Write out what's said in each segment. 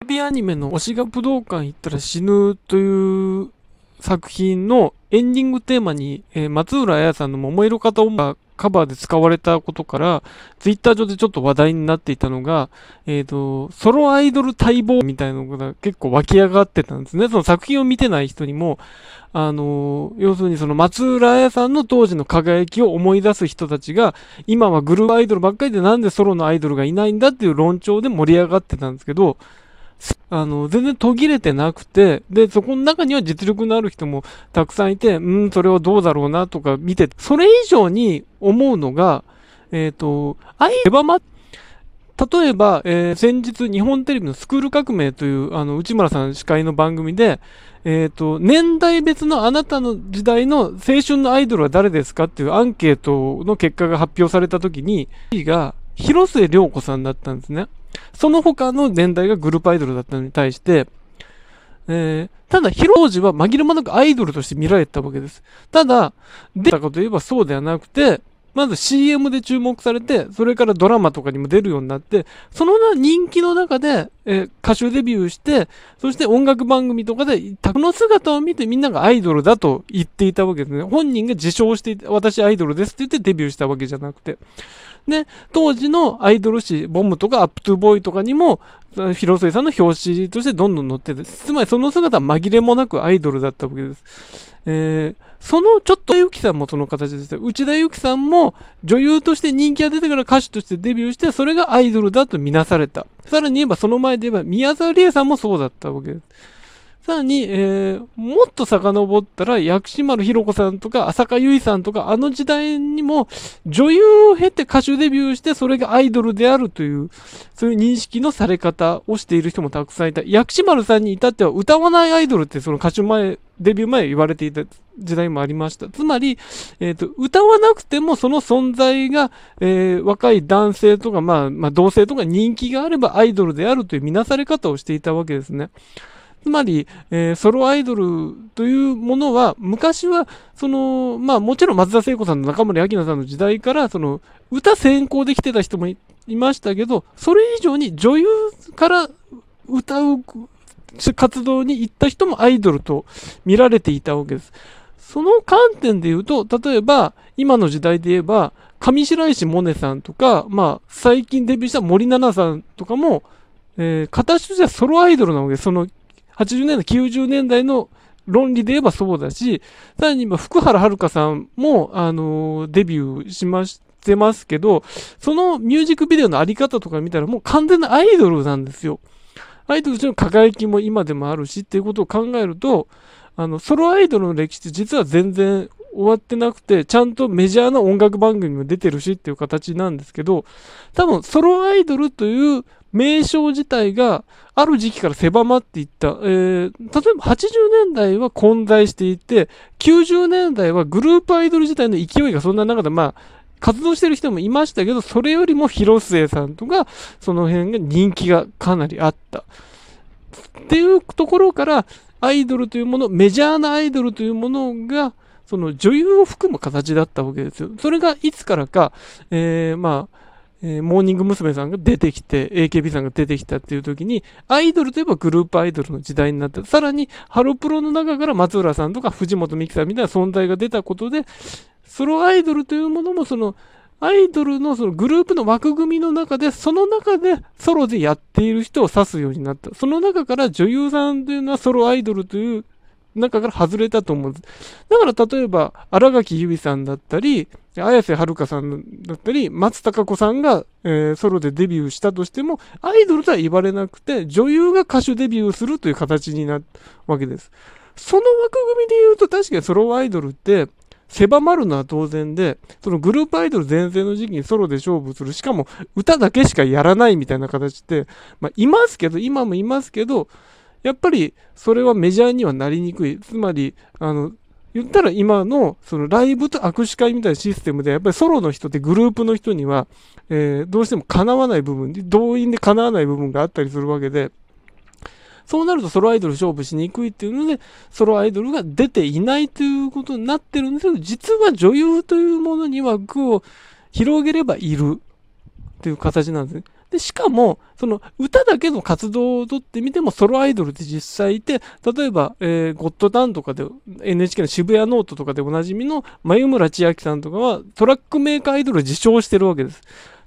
テレビアニメの推しが武道館行ったら死ぬという作品のエンディングテーマに、えー松浦彩さんの桃色片音がカバーで使われたことから、ツイッター上でちょっと話題になっていたのが、えっ、と、ソロアイドル待望みたいなのが結構湧き上がってたんですね。その作品を見てない人にも、あの要するにその松浦彩さんの当時の輝きを思い出す人たちが、今はグループアイドルばっかりでなんでソロのアイドルがいないんだっていう論調で盛り上がってたんですけど、あの、全然途切れてなくて、で、そこの中には実力のある人もたくさんいて、うん、それはどうだろうなとか見て、それ以上に思うのが、えっ、と、アイデバマ、例えば、えー先日日本テレビのスクール革命という、あの、内村さん司会の番組で、えっ、と、年代別のあなたの時代の青春のアイドルは誰ですかっていうアンケートの結果が発表されたときに、1位が広末涼子さんだったんですね。その他の年代がグループアイドルだったのに対して、えーただ、ヒロジは紛れもなくアイドルとして見られてたわけです。ただ、出たかといえばそうではなくて、まず CM で注目されて、それからドラマとかにも出るようになって、その人気の中で、え歌手デビューして、そして音楽番組とかで、この姿を見てみんながアイドルだと言っていたわけですね。本人が自称していて、私アイドルですって言ってデビューしたわけじゃなくて。で、当時のアイドル誌、ボムとかアップトゥーボーイとかにも、広末さんの表紙としてどんどん載ってて、つまりその姿は紛れもなくアイドルだったわけです。えーそのちょっとゆきさんもその形でした。内田ゆきさんも女優として人気が出てから歌手としてデビューして、それがアイドルだとみなされた。さらに言えばその前で言えば宮沢りえさんもそうだったわけです。さらに、えーもっと遡ったら、薬師丸ひろ子さんとか、浅香唯さんとか、あの時代にも、女優を経て歌手デビューして、それがアイドルであるという、そういう認識のされ方をしている人もたくさんいた。薬師丸さんに至っては、歌わないアイドルって、その歌手前、デビュー前言われていた時代もありました。つまり、えっ、と、歌わなくてもその存在が、えー若い男性とか、まあ、まあ、同性とか人気があればアイドルであるという見なされ方をしていたわけですね。つまり、えーソロアイドルというものは、昔は、その、まあもちろん松田聖子さんと中森明菜さんの時代から、その、歌先行できてた人もいましたけど、それ以上に女優から歌う活動に行った人もアイドルと見られていたわけです。その観点で言うと、例えば、今の時代で言えば、上白石萌音さんとか、まあ、最近デビューした森七菜さんとかも、えー形としてはソロアイドルなわけです。その、80年代、90年代の論理で言えばそうだし、さらに今、福原遥さんも、あのーデビューしましてますけど、そのミュージックビデオのあり方とか見たらもう完全なアイドルなんですよ。アイドルとしての輝きも今でもあるしっていうことを考えると、あの、ソロアイドルの歴史って実は全然終わってなくて、ちゃんとメジャーな音楽番組も出てるしっていう形なんですけど、多分ソロアイドルという名称自体がある時期から狭まっていった。えー、例えば80年代は混在していて、90年代はグループアイドル自体の勢いがそんな中で、まあ、活動してる人もいましたけど、それよりも広末さんとか、その辺が人気がかなりあった。っていうところから、アイドルというもの、メジャーなアイドルというものが、その女優を含む形だったわけですよ。それがいつからか、えー、まあ、えーモーニング娘。さんが出てきて、AKB さんが出てきたっていう時に、アイドルといえばグループアイドルの時代になった。さらに、ハロプロの中から松浦さんとか藤本美貴さんみたいな存在が出たことで、ソロアイドルというものもその、アイドルのそのグループの枠組みの中で、その中でソロでやっている人を指すようになった。その中から女優さんというのはソロアイドルという中から外れたと思う。だから例えば、新垣結衣さんだったり、綾瀬はるかさんだったり、松たか子さんが、えーソロでデビューしたとしても、アイドルとは言われなくて、女優が歌手デビューするという形になるわけです。その枠組みで言うと、確かにソロアイドルって、狭まるのは当然で、そのグループアイドル全盛の時期にソロで勝負する、しかも歌だけしかやらないみたいな形って、まあ、いますけど、今もいますけど、やっぱりそれはメジャーにはなりにくい。つまり、あの、言ったら今のそのライブと握手会みたいなシステムで、やっぱりソロの人ってグループの人には、えーどうしても叶わない部分、動員で叶わない部分があったりするわけで、そうなるとソロアイドル勝負しにくいっていうので、ソロアイドルが出ていないということになってるんですけど、実は女優というものに枠を広げればいるっていう形なんですね。で、しかも、その歌だけの活動をとってみてもソロアイドルって実際いて、例えば、えー、ゴッドタンとかで、NHK のシブヤノオトとかでおなじみの眉村千秋さんとかはトラックメーカーアイドルを自称してるわけです。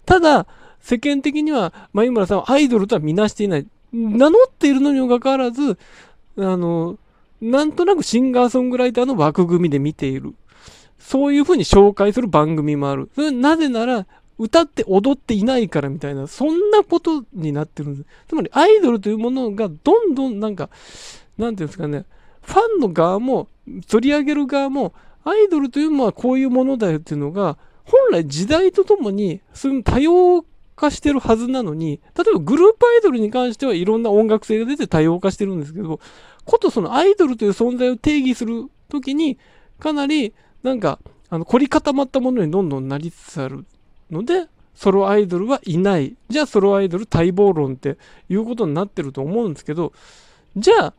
ただ、世間的には眉村さんはアイドルとはみなしていない。名乗っているのにもかかわらず、あの、なんとなくシンガーソングライターの枠組みで見ている。そういうふうに紹介する番組もある。それなぜなら、歌って踊っていないからみたいな、そんなことになってるんです。つまりアイドルというものがどんどんなんか、なんていうんですかね、ファンの側も、取り上げる側も、アイドルというのはこういうものだよっていうのが、本来時代とともに、そういう多様化してるはずなのに、例えばグループアイドルに関してはいろんな音楽性が出て多様化してるんですけど、ことそのアイドルという存在を定義するときに、かなりなんか、あの、凝り固まったものにどんどんなりつつあるので、ソロアイドルはいない。じゃあソロアイドル待望論っていうことになってると思うんですけど、じゃあ、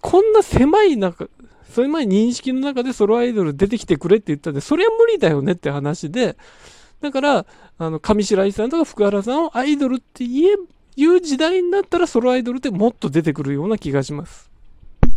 こんな狭い中、狭い認識の中でソロアイドル出てきてくれって言ったんで、それは無理だよねって話で、だから、あの、上白石さんとか福原さんをアイドルって言え、いう時代になったらソロアイドルってもっと出てくるような気がします。